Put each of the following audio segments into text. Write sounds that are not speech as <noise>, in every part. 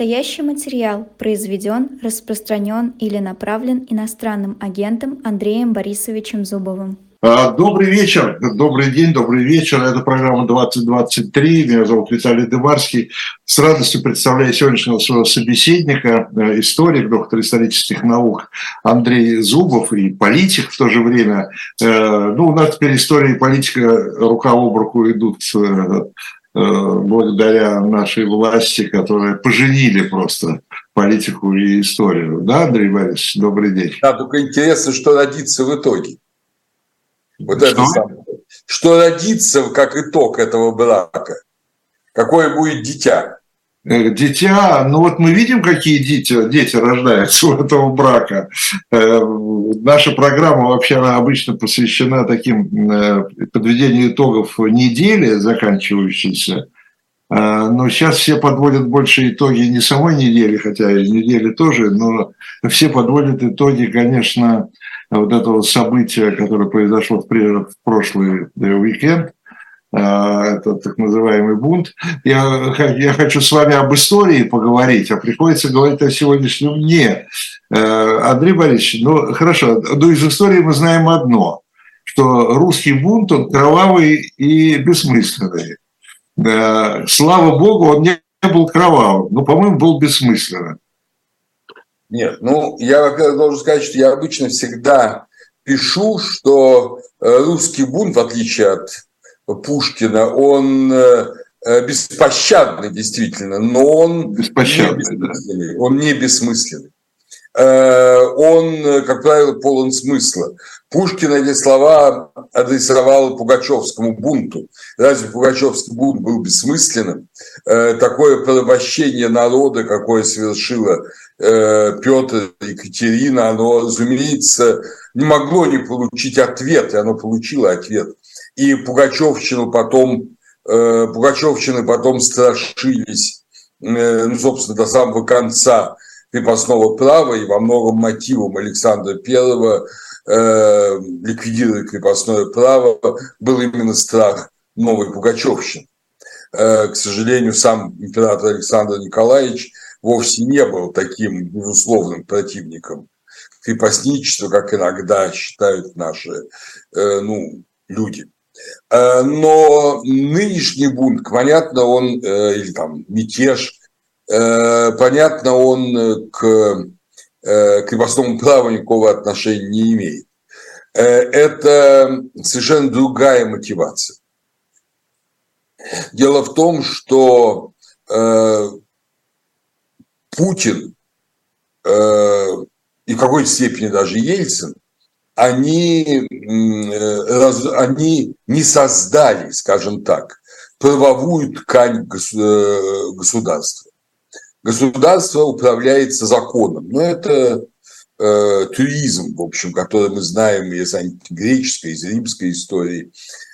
Настоящий материал произведен, распространен или направлен иностранным агентом Андреем Борисовичем Зубовым. А, добрый вечер, добрый день, добрый вечер. Это программа 2023. Меня зовут Виталий Дымарский. С радостью представляю сегодняшнего своего собеседника, э, историк, доктор исторических наук Андрей Зубов и политик в то же время. Э, ну, у нас теперь история и политика рука об руку идут э, благодаря нашей власти, которые поженили просто политику и историю. Да, Андрей Борисович, добрый день. Да, только интересно, что родится в итоге. Вот что? это самое. Что родится как итог этого брака? Какое будет дитя? Э, дитя, ну вот мы видим, какие дети, дети рождаются <laughs> у этого брака. Э, наша программа вообще она обычно посвящена таким э, подведению итогов недели, заканчивающейся. Но сейчас все подводят больше итоги не самой недели, хотя и недели тоже, но все подводят итоги, конечно, вот этого события, которое произошло в прошлый уикенд, а, это так называемый бунт. Я, я хочу с вами об истории поговорить, а приходится говорить о сегодняшнем дне. Э, Андрей Борисович, ну хорошо, ну из истории мы знаем одно, что русский бунт, он кровавый и бессмысленный. Слава богу, он не был кровавым, но, по-моему, был бессмысленным. Нет, ну, я, должен сказать, что я обычно всегда пишу, что э, русский бунт, в отличие от Пушкина, он э, э, беспощадный действительно, но он беспощадный, не бессмысленный. Да. Он не бессмысленный. Он, как правило, полон смысла. Пушкин эти слова адресовал Пугачевскому бунту. Разве Пугачевский бунт был бессмысленным? Такое порабощение народа, какое совершила Э, Петр, Екатерина, оно, разумеется, не могло не получить ответ, и оно получило ответ. И Пугачевщину потом, э, Пугачевщины потом страшились, э, ну, собственно, до самого конца крепостного права и во многом мотивом Александра Первого ликвидировать крепостное право был именно страх новой Пугачевщины. К сожалению, сам император Александр Николаевич – вовсе не был таким безусловным противником крепостничества, как иногда считают наши э, ну, люди. Э, но нынешний бунт, понятно, он, э, или там мятеж, понятно, он к крепостному праву никакого отношения не имеет. Это совершенно другая мотивация. Дело в том, что Путин э, и в какой-то степени даже Ельцин, они, э, раз, они не создали, скажем так, правовую ткань э, государства. Государство управляется законом, но это э, туризм, в общем, который мы знаем из греческой, из римской истории.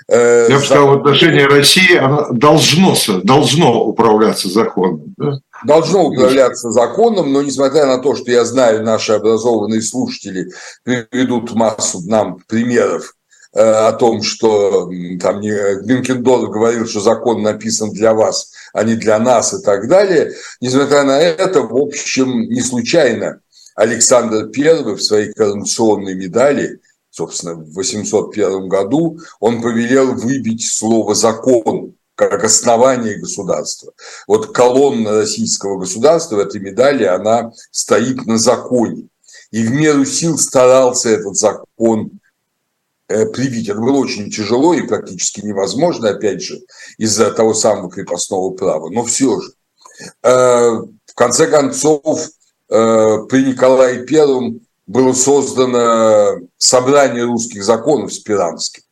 Э, Я бы сказал, в отношении России оно должно, должно управляться законом. Да? Должно управляться законом, но несмотря на то, что я знаю, наши образованные слушатели приведут массу нам примеров э, о том, что там Бенкендорф говорил, что закон написан для вас, а не для нас и так далее. Несмотря на это, в общем, не случайно Александр I в своей коронационной медали собственно, в 801 году, он повелел выбить слово «закон» как основание государства. Вот колонна российского государства в этой медали, она стоит на законе. И в меру сил старался этот закон э, привить. Это было очень тяжело и практически невозможно, опять же, из-за того самого крепостного права. Но все же. Э, в конце концов, э, при Николае Первом было создано собрание русских законов Спиранским,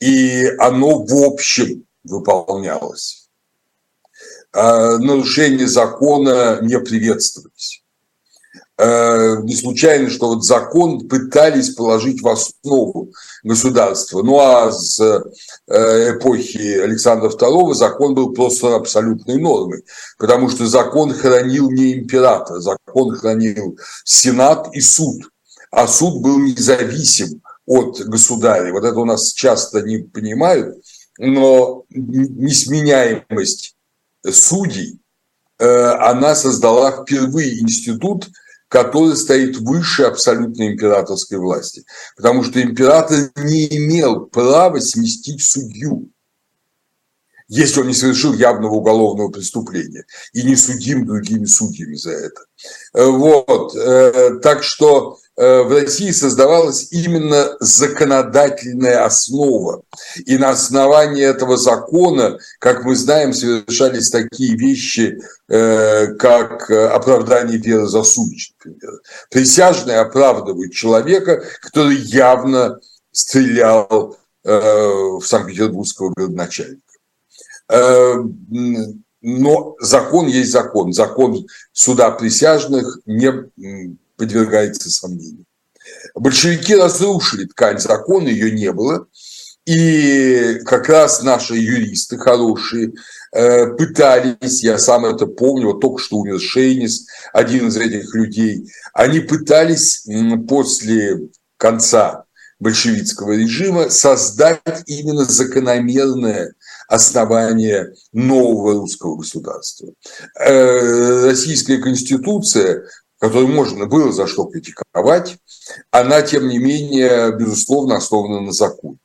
и оно в общем выполнялось. А нарушения закона не приветствовались. Э, не случайно, что вот закон пытались положить в основу государства. Ну а с э, эпохи Александра II закон был просто абсолютной нормой, потому что закон хранил не император, закон хранил Сенат и суд, а суд был независим от государя. Вот это у нас часто не понимают, но несменяемость судей она создала впервые институт, который стоит выше абсолютной императорской власти. Потому что император не имел права сместить судью если он не совершил явного уголовного преступления и не судим другими судьями за это. Э, вот. Э, так что э, в России создавалась именно законодательная основа. И на основании этого закона, как мы знаем, совершались такие вещи, как оправдание веры за сумич, например. Присяжные оправдывают человека, который явно стрелял в Санкт-Петербургского городначальника. Э, но закон есть закон. Закон суда присяжных не подвергается сомнению. Большевики разрушили ткань закона, ее не было. И как раз наши юристы хорошие э, пытались, я сам это помню, вот только что умер Шейнис, один из этих людей, они пытались после конца большевистского режима создать именно закономерное основание нового русского государства. Э, российская конституция, которую можно было за что критиковать, она, тем не менее, безусловно, основана на законе.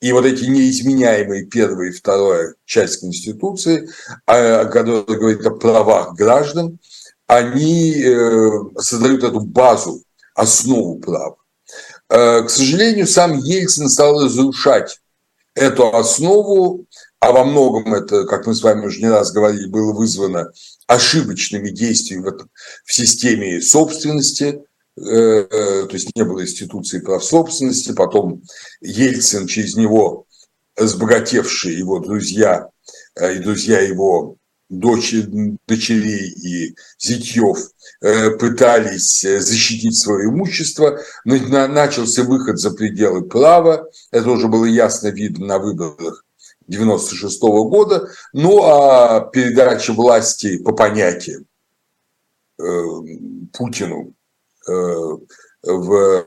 И вот эти неизменяемые первая и вторая часть Конституции, а, которая говорит о правах граждан, они э, создают эту базу, основу права. Э, к сожалению, сам Ельцин стал разрушать эту основу, а во многом это, как мы с вами уже не раз говорили, было вызвано ошибочными действиями в, в системе собственности, э, э, то есть не было институции прав собственности, потом Ельцин через него, разбогатевшие его друзья э, и друзья его дочерей и зятьев э, пытались э, защитить свое имущество, начался выход за пределы права, это уже было ясно видно на выборах 96 года, ну а передача власти по понятиям э, Путину в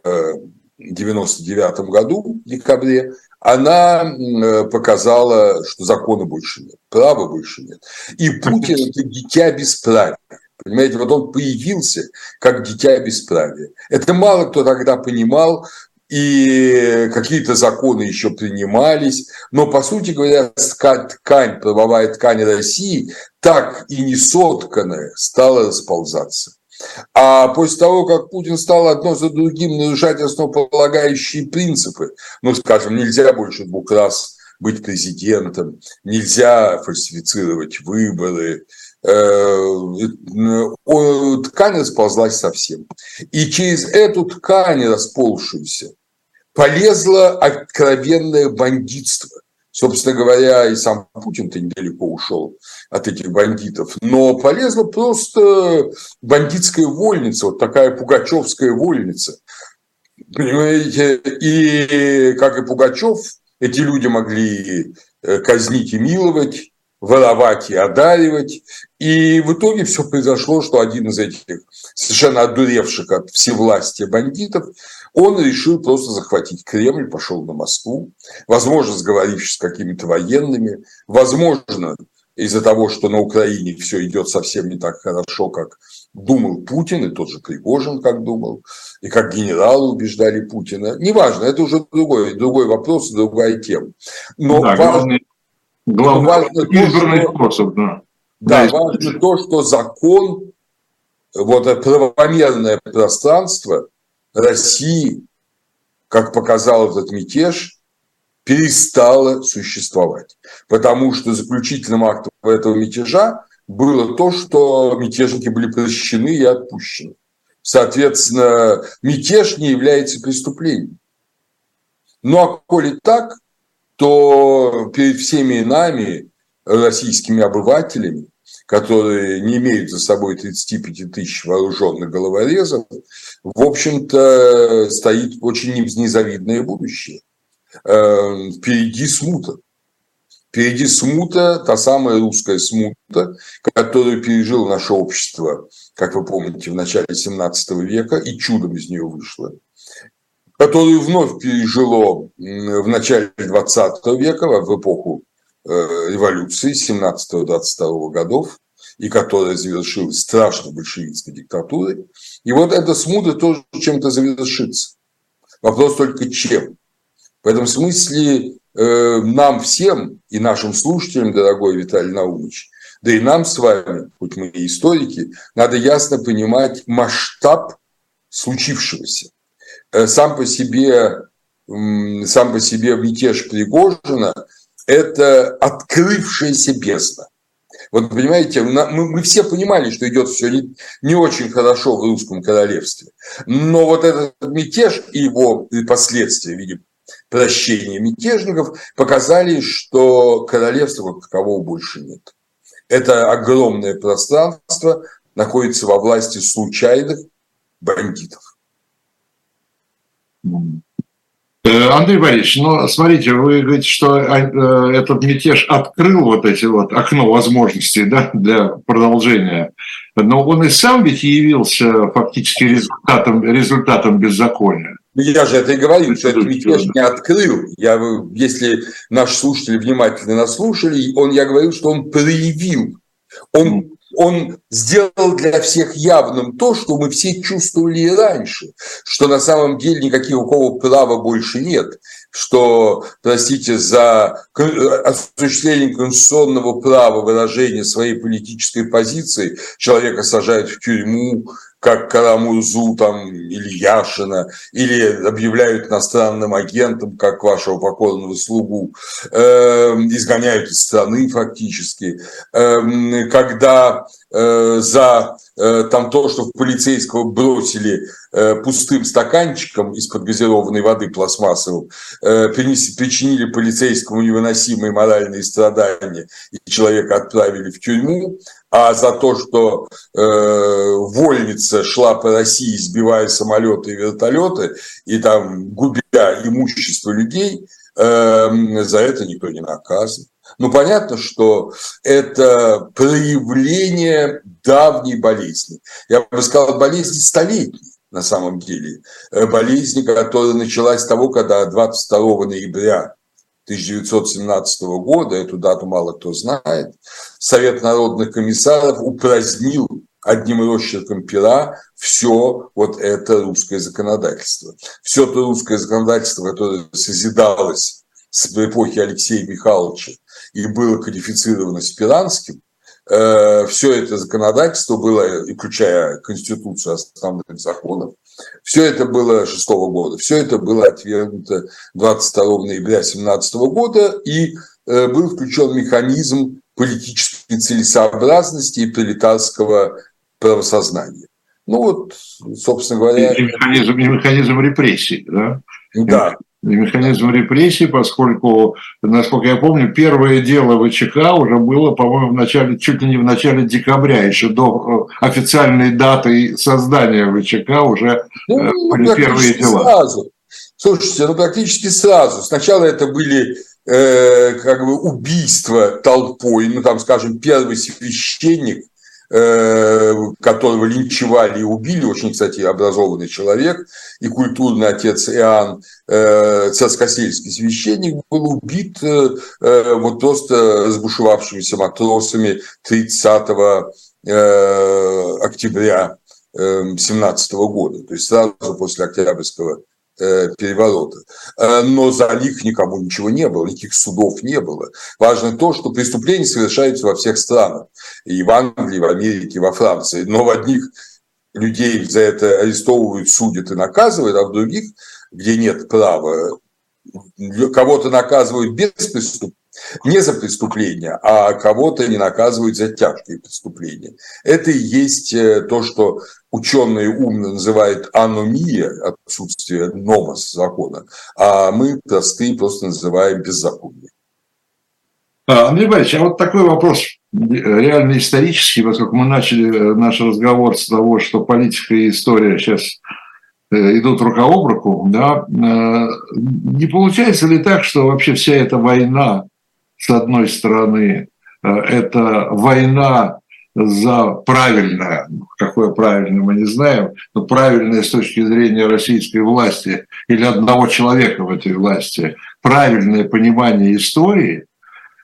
99 году, в декабре, она э, показала, что закона больше нет, права больше нет. И Путин – это дитя бесправия. Понимаете, вот он появился как дитя бесправия. Это мало кто тогда понимал, и какие-то законы еще принимались, но, по сути говоря, ткань, правовая ткань России, так и не сотканная, стала расползаться. А после того, как Путин стал одно за другим нарушать основополагающие принципы, ну, скажем, нельзя больше двух раз быть президентом, нельзя фальсифицировать выборы, э, ткань расползлась совсем. И через эту ткань расползшуюся полезло откровенное бандитство. Собственно говоря, и сам Путин-то недалеко ушел от этих бандитов. Но полезла просто бандитская вольница, вот такая пугачевская вольница. Понимаете? И, как и Пугачев, эти люди могли э, казнить и миловать, воровать и одаривать. И в итоге все произошло, что один из этих совершенно одуревших от всевластия бандитов он решил просто захватить Кремль, пошел на Москву, возможно, сговорившись с какими-то военными, возможно, из-за того, что на Украине все идет совсем не так хорошо, как думал Путин, и тот же Пригожин как думал, и как генералы убеждали Путина. Неважно, это уже другой, другой вопрос, другая тема. Но да, важно, главное, важно то, что, способ, да. Да, да важно то, что закон, вот это правомерное пространство России, как показал этот мятеж, перестала существовать. Потому что заключительным актом этого мятежа было то, что мятежники были прощены и отпущены. Соответственно, мятеж не является преступлением. Ну а коли так, то перед всеми нами, российскими обывателями, которые не имеют за собой 35 тысяч вооруженных головорезов, в общем-то, стоит очень незавидное будущее. Э, впереди смута. Впереди смута, та самая русская смута, которую пережило наше общество, как вы помните, в начале 17 века, и чудом из нее вышло, которую вновь пережило в начале 20 века, в эпоху революции 17-22 годов, и которая завершилась страшной большевистской диктатурой. И вот эта смута тоже чем-то завершится. Вопрос только чем. В этом смысле э, нам всем и нашим слушателям, дорогой Виталий Наумович, да и нам с вами, хоть мы и историки, надо ясно понимать масштаб случившегося. Э, сам по себе, сам по себе мятеж Пригожина – это открывшаяся бездна. Вот понимаете, мы, все понимали, что идет все не, не очень хорошо в русском королевстве. Но вот этот мятеж и его последствия в виде прощения мятежников показали, что королевства как такового больше нет. Это огромное пространство находится во власти случайных бандитов. Э, Андрей Борисович, ну, смотрите, вы говорите, что э, этот мятеж открыл вот эти вот окно возможностей да, для продолжения, но он и сам ведь явился фактически результатом, результатом беззакония. Ну, я же это и говорю, что этот мятеж не открыл. Я, если наши слушатели внимательно нас слушали, он, я говорю, что он проявил, он он сделал для всех явным то, что мы все чувствовали и раньше, что на самом деле никакого права больше нет, что, простите, за осуществление конституционного права выражения своей политической позиции человека сажают в тюрьму, как Карамурзу там, или Яшина, или объявляют иностранным агентом, как вашего покорного слугу, э, изгоняют из страны фактически. Э, когда э, за там то, что в полицейского бросили э, пустым стаканчиком из-под газированной воды пластмассовым, э, причинили полицейскому невыносимые моральные страдания, и человека отправили в тюрьму, а за то, что э, вольница шла по России, сбивая самолеты и вертолеты, и там губя имущество людей, э, за это никто не наказан. Ну, понятно, что это проявление давней болезни. Я бы сказал, болезни столетней на самом деле. Э, болезни, которая началась с того, когда 22 ноября 1917 года, эту дату мало кто знает, Совет народных комиссаров упразднил одним росчерком пера все вот это русское законодательство. Все то русское законодательство, которое созидалось с эпохи Алексея Михайловича и было кодифицировано Спиранским, э, все это законодательство было, включая Конституцию основных законов, все это было 6 года, все это было отвергнуто 22 ноября 2017 года, и э, был включен механизм политической целесообразности и пролетарского правосознания. Ну вот, собственно говоря... И механизм, и механизм репрессий, да? Да механизм репрессий, поскольку, насколько я помню, первое дело ВЧК уже было, по-моему, в начале, чуть ли не в начале декабря, еще до э, официальной даты создания ВЧК уже э, ну, были ну, первые дела. Сразу. Слушайте, ну практически сразу. Сначала это были э, как бы убийства толпой, ну там, скажем, первый священник которого линчевали и убили, очень, кстати, образованный человек, и культурный отец Иоанн, э, царскосельский священник, был убит э, вот просто разбушевавшимися матросами 30 октября 17 года, то есть сразу после Октябрьского Э, переворота. Э, но за них никому ничего не было, никаких судов не было. Важно то, что преступления совершаются во всех странах. И в Англии, в Америке, во Франции. Но в одних людей за это арестовывают, судят и наказывают, а в других, где нет права, кого-то наказывают без преступления, не за преступление, а кого-то не наказывают за тяжкие преступления. Это и есть э, то, что ученые умно называют аномия, отсутствие номос закона, а мы простые просто называем беззаконие. А, Андрей Борисович, а вот такой вопрос реально исторический, поскольку мы начали э, наш разговор с того, что политика и история сейчас э, идут рука об руку, да, не получается ли так, что вообще вся эта война с одной стороны, э, это война за правильное, какое правильное мы не знаем, но правильное с точки зрения российской власти или одного человека в этой власти, правильное понимание истории,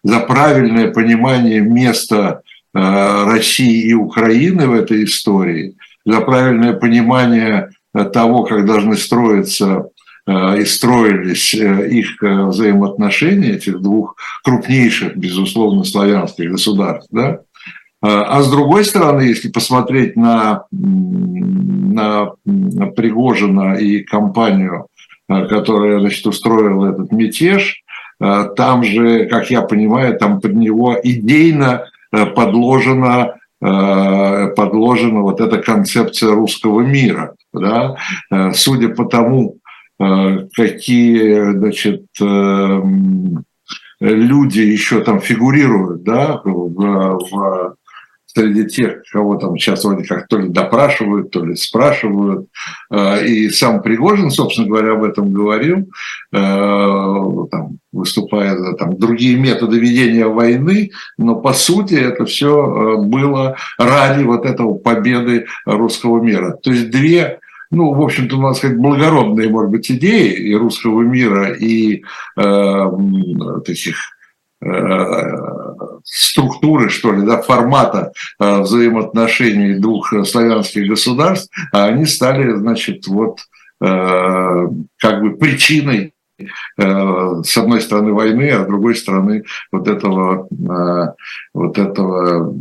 за правильное понимание места России и Украины в этой истории, за правильное понимание того, как должны строиться и строились их взаимоотношения, этих двух крупнейших, безусловно, славянских государств, да, а с другой стороны, если посмотреть на, на Пригожина и компанию, которая значит, устроила этот мятеж, там же, как я понимаю, там под него идейно подложена подложена вот эта концепция русского мира. Да? Судя по тому, какие значит, люди еще там фигурируют да, в, в среди тех, кого там сейчас вроде как то ли допрашивают, то ли спрашивают. Э, и сам Пригожин, собственно говоря, об этом говорил, э, там, выступая за там, другие методы ведения войны, но по сути это все э, было ради вот этого победы русского мира. То есть две ну, в общем-то, надо сказать, благородные, может быть, идеи и русского мира, и э, таких структуры, что ли, да, формата э, взаимоотношений двух славянских государств, а они стали, значит, вот э, как бы причиной э, с одной стороны войны, а с другой стороны вот этого, вот этого,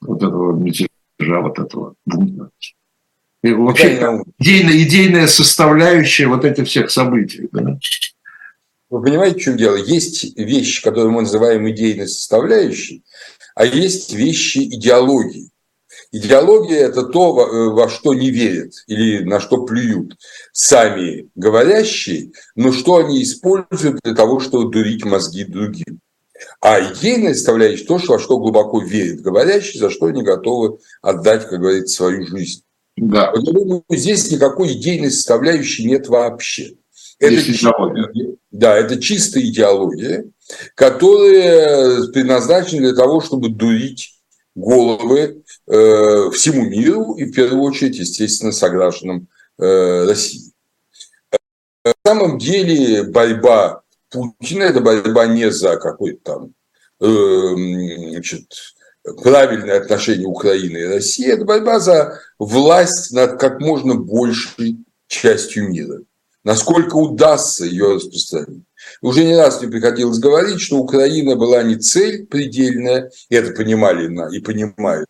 вот этого мятежа, вот этого бунта. Вообще идейная, идейная составляющая вот этих всех событий. Да? Вы понимаете, в чем дело? Есть вещи, которые мы называем идейной составляющей, а есть вещи идеологии. Идеология – это то, во что не верят или на что плюют сами говорящие, но что они используют для того, чтобы дурить мозги другим. А идейная составляющая – то, во что глубоко верят говорящие, за что они готовы отдать, как говорится, свою жизнь. Да. Я думаю, здесь никакой идейной составляющей нет вообще. Это идеология. Да, это чистая идеология, которая предназначена для того, чтобы дурить головы э, всему миру и в первую очередь, естественно, согражданам э, России. На самом деле борьба Путина – это борьба не за какой-то там э, значит, правильное отношение Украины и России, это борьба за власть над как можно большей частью мира насколько удастся ее распространить. Уже не раз мне приходилось говорить, что Украина была не цель предельная, и это понимали и понимают,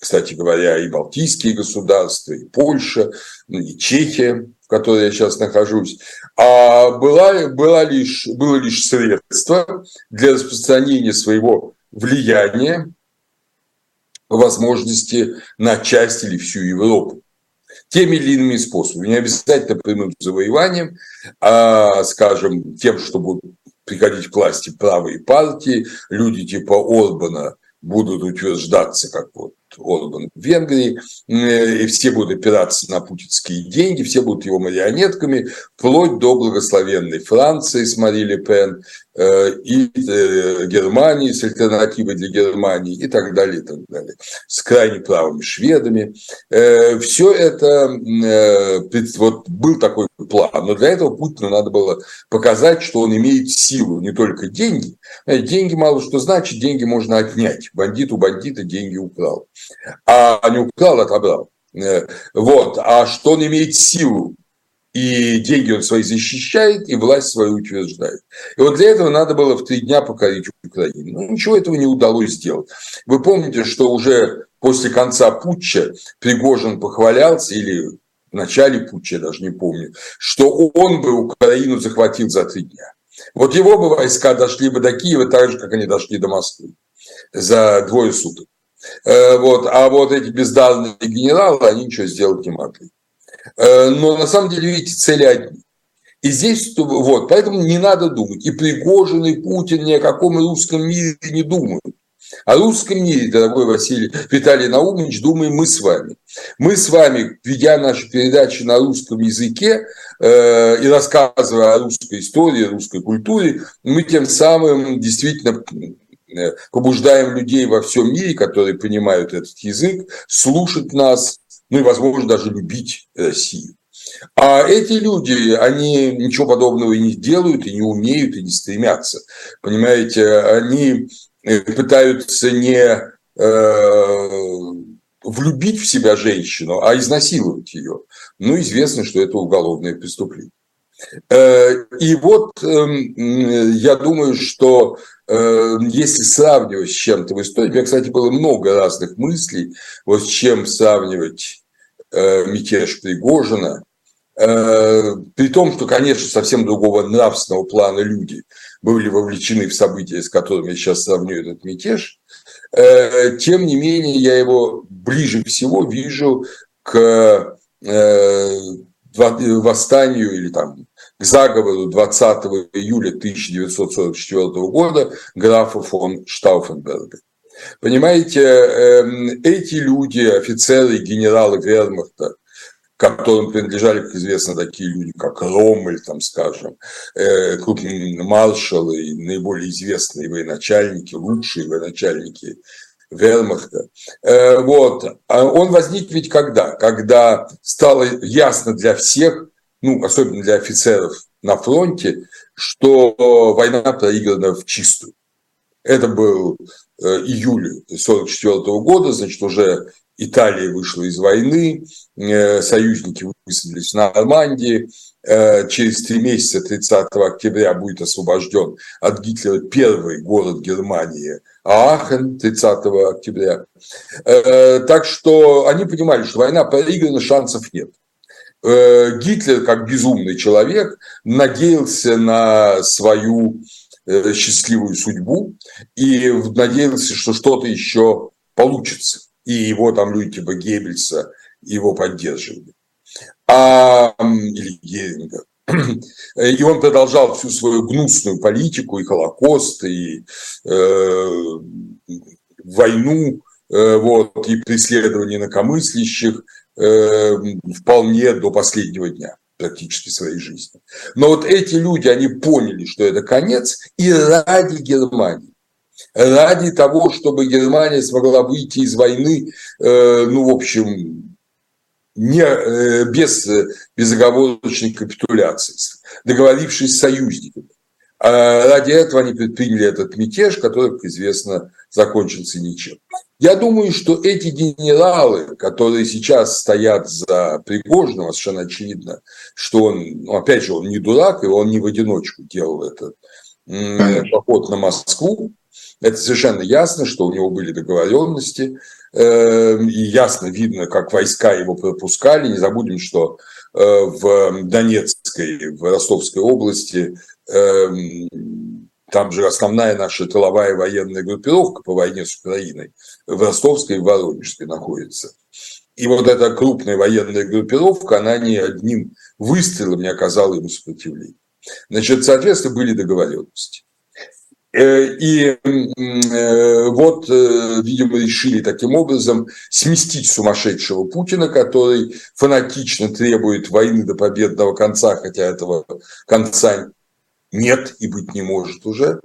кстати говоря, и Балтийские государства, и Польша, ну, и Чехия, в которой я сейчас нахожусь, а была, была лишь, было лишь средство для распространения своего влияния, возможности на часть или всю Европу теми или иными способами. Не обязательно прямым завоеванием, а, скажем, тем, что будут приходить к власти правые партии, люди типа Орбана будут утверждаться, как вот Орбан в Венгрии, и все будут опираться на путинские деньги, все будут его марионетками, вплоть до благословенной Франции с Мари Ле Пен э, и э, Германии с альтернативой для Германии и так далее, и так далее, с крайне правыми шведами. Э, все это, вот был такой план, но для этого Путину надо было показать, что он имеет силу, не только деньги. Деньги мало что значит, деньги можно отнять. Бандит у бандита деньги украл а не украл, а отобрал. Э, вот. А что он имеет силу, и деньги он свои защищает, и власть свою утверждает. И вот для этого надо было в три дня покорить Украину. Ну, ничего этого не удалось сделать. Вы помните, что уже после конца путча Пригожин похвалялся, или в начале путча, я даже не помню, что он бы Украину захватил за три дня. Вот его бы войска дошли бы до Киева так же, как они дошли до Москвы за двое суток. Э, вот, а вот эти бездарные генералы, они ничего сделать не могли. Э, но на самом деле, видите, цели одни. И здесь, вот, поэтому не надо думать. И Пригожин, и Путин ни о каком русском мире не думают. О русском мире, дорогой Василий Виталий Наумович, думаем мы с вами. Мы с вами, ведя наши передачи на русском языке э, и рассказывая о русской истории, русской культуре, мы тем самым действительно побуждаем людей во всем мире, которые понимают этот язык, слушать нас, ну и, возможно, даже любить Россию. А эти люди, они ничего подобного и не делают, и не умеют, и не стремятся. Понимаете, они э, пытаются не влюбить в себя женщину, а изнасиловать ее, ну, известно, что это уголовное преступление. И вот эм, я думаю, что если сравнивать с чем-то в истории, у меня, кстати, было много разных мыслей, вот с чем сравнивать мятеж Пригожина, при том, что, конечно, совсем другого нравственного плана люди были вовлечены в события, с которыми я сейчас сравню этот мятеж, э, тем не менее я его ближе всего вижу к э, восстанию или там к заговору 20 июля 1944 года графа фон Штауфенберга. Понимаете, эм, эти люди, офицеры, генералы Вермахта, которым принадлежали, как известно, такие люди, как Роммель, там, скажем, э, крупные маршалы и наиболее известные военачальники, лучшие военачальники Вермахта. Э, вот. А он возник ведь когда? Когда стало ясно для всех, ну, особенно для офицеров на фронте, что война проиграна в чистую. Это был э, июль 1944 года, значит, уже Италия вышла из войны, э, союзники высадились в Нормандии, через три месяца, 30 октября, будет освобожден от Гитлера первый город Германии, Аахен, 30 октября. Э, так что они понимали, что война проиграна, шансов нет. Гитлер, как безумный человек, надеялся на свою счастливую судьбу и надеялся, что что-то еще получится и его там люди типа Геббельса его поддерживали. А, или Геринга. И он продолжал всю свою гнусную политику, и Холокост, и э, войну, э, вот, и преследование инакомыслящих э, вполне до последнего дня практически своей жизни. Но вот эти люди, они поняли, что это конец, и ради Германии ради того, чтобы Германия смогла выйти из войны, э, ну, в общем, не, э, без безоговорочной капитуляции, договорившись с союзниками. А ради этого они предприняли этот мятеж, который, как известно, закончился ничем. Я думаю, что эти генералы, которые сейчас стоят за Пригожного, совершенно очевидно, что он, ну, опять же, он не дурак, и он не в одиночку делал этот поход на Москву, это совершенно ясно, что у него были договоренности, и ясно видно, как войска его пропускали. Не забудем, что э, в Донецкой, в Ростовской области эм, там же основная наша тыловая военная группировка по войне с Украиной в Ростовской и Воронежской находится. И вот эта крупная военная группировка, она не одним выстрелом не оказала ему сопротивления. Значит, соответственно, были договоренности. Э, и э, вот, э, видимо, решили таким образом сместить сумасшедшего Путина, который фанатично требует войны до победного конца, хотя этого конца нет и быть не может уже.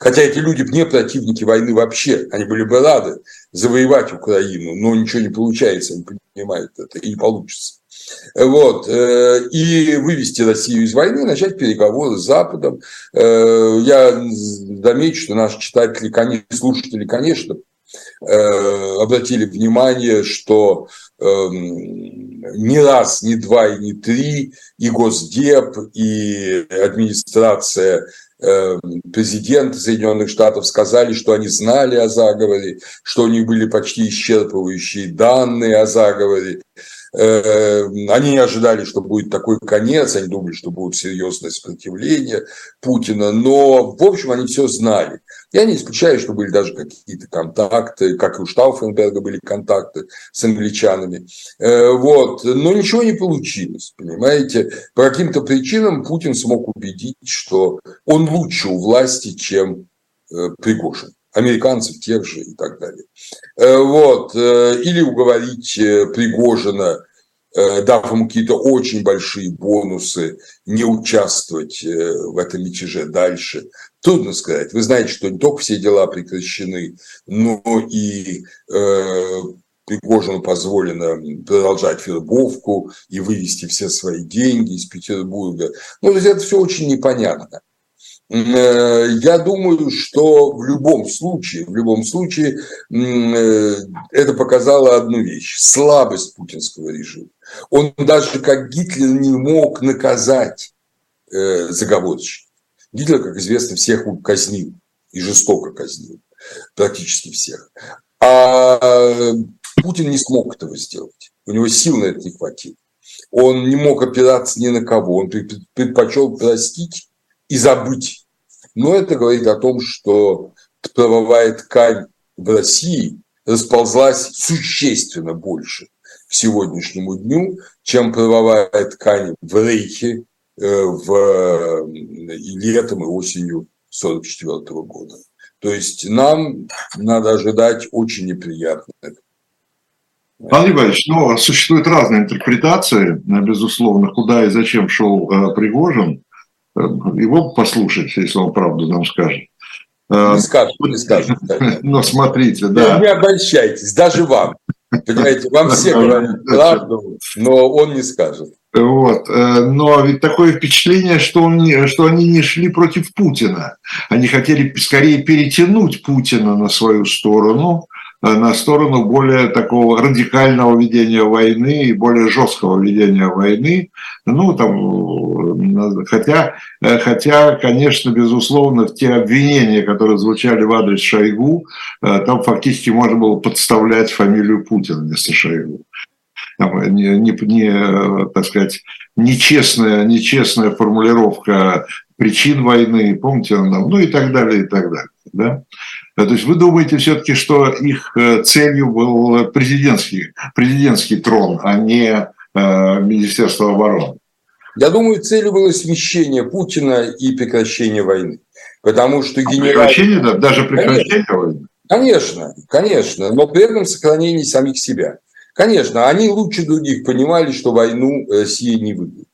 Хотя эти люди не противники войны вообще, они были бы рады завоевать Украину, но ничего не получается, они понимают это, и не получится. Вот. Э, и вывести Россию из войны, начать переговоры с Западом. Э, я замечу, что наши читатели, слушатели, конечно, э, обратили внимание, что эм, не раз, не два и не три и Госдеп, и администрация президента Соединенных Штатов сказали, что они знали о заговоре, что у них были почти исчерпывающие данные о заговоре, они не ожидали, что будет такой конец, они думали, что будет серьезное сопротивление Путина, но, в общем, они все знали. Я не исключаю, что были даже какие-то контакты, как и у Штауфенберга были контакты с англичанами. Э, вот. Но ничего не получилось, понимаете. По каким-то причинам Путин смог убедить, что он лучше у власти, чем э, Пригожин американцев тех же и так далее. Э, вот. Э, или уговорить э, Пригожина, дав ему какие-то очень большие бонусы, не участвовать в этом мятеже дальше. Трудно сказать. Вы знаете, что не только все дела прекращены, но и Пригожину позволено продолжать вербовку и вывести все свои деньги из Петербурга. Ну, то есть это все очень непонятно. Я думаю, что в любом случае, в любом случае это показало одну вещь – слабость путинского режима. Он даже как Гитлер не мог наказать заговорщиков. Гитлер, как известно, всех казнил и жестоко казнил, практически всех. А Путин не смог этого сделать. У него сил на это не хватило. Он не мог опираться ни на кого. Он предпочел простить и забыть. Но это говорит о том, что правовая ткань в России расползлась существенно больше к сегодняшнему дню, чем правовая ткань в Рейхе э, в, и летом, и осенью 1944 года. То есть нам надо ожидать очень неприятных Павел Иванович, ну, существуют разные интерпретации, безусловно, куда и зачем шел э, Пригожин. Э, его послушать, если он правду нам скажет. Э, не скажет, не скажет. Но смотрите, да. Не обольщайтесь, даже вам. Понимаете, вам все говорят правду, но он не скажет. Вот. Но ведь такое впечатление, что, он что они не шли против Путина. Они хотели скорее перетянуть Путина на свою сторону, Э, на сторону более такого радикального ведения войны и более жесткого ведения войны. Ну, там, э, хотя, э, хотя, конечно, безусловно, те обвинения, которые звучали в адрес Шойгу, там фактически можно было подставлять фамилию Путина вместо Шойгу. Не, не, не, так сказать, нечестная, нечестная формулировка причин войны, помните, ну и так далее, и так далее. Да? То есть вы думаете все-таки, что их э, целью был президентский, президентский трон, а не э, Министерство обороны? Я думаю, целью было смещение Путина и прекращение войны. Потому что а генерал... Прекращение, да, даже прекращение конечно, войны? Конечно, конечно, но при этом сохранение самих себя. Конечно, они лучше других понимали, что войну Россия не выиграет.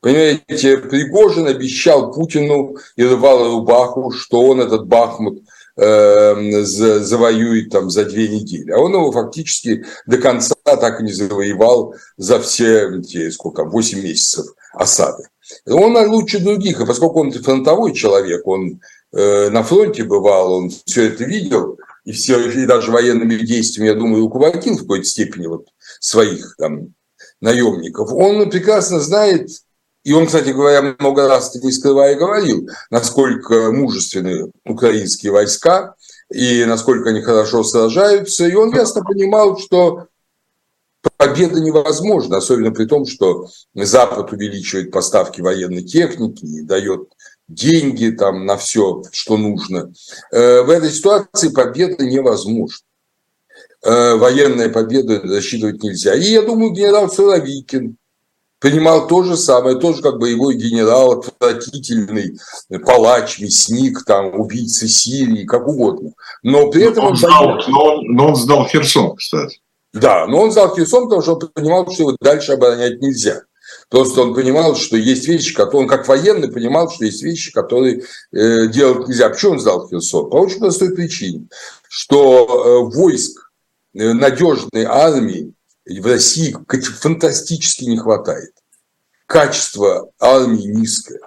Понимаете, Пригожин обещал Путину и рвал рубаху, что он этот Бахмут Эм, завоюет там за две недели. А он его фактически до конца так и не завоевал за все, те, сколько, 8 месяцев осады. Он лучше других, и поскольку он фронтовой человек, он э, на фронте бывал, он все это видел, и, все, и даже военными действиями, я думаю, руководил в какой-то степени вот своих там наемников, он прекрасно знает, и он, кстати говоря, много раз, не скрывая, говорил, насколько мужественны украинские войска и насколько они хорошо сражаются. И он ясно понимал, что победа невозможна, особенно при том, что Запад увеличивает поставки военной техники и дает деньги там на все, что нужно. Э, в этой ситуации победа невозможна. Э, военная победа засчитывать нельзя. И я думаю, генерал Суровикин, понимал то же самое, тоже как боевой генерал, отвратительный палач, мясник, там, убийца Сирии, как угодно. Но при этом... Но он, сдал, но, он, но он сдал Херсон, кстати. Да, но он сдал Херсон, потому что он понимал, что его дальше оборонять нельзя. Просто он понимал, что есть вещи, которые он как военный понимал, что есть вещи, которые э, делать нельзя. Почему он сдал Херсон? По очень простой причине, что э, войск э, надежной армии в России фантастически не хватает. Качество армии низкое.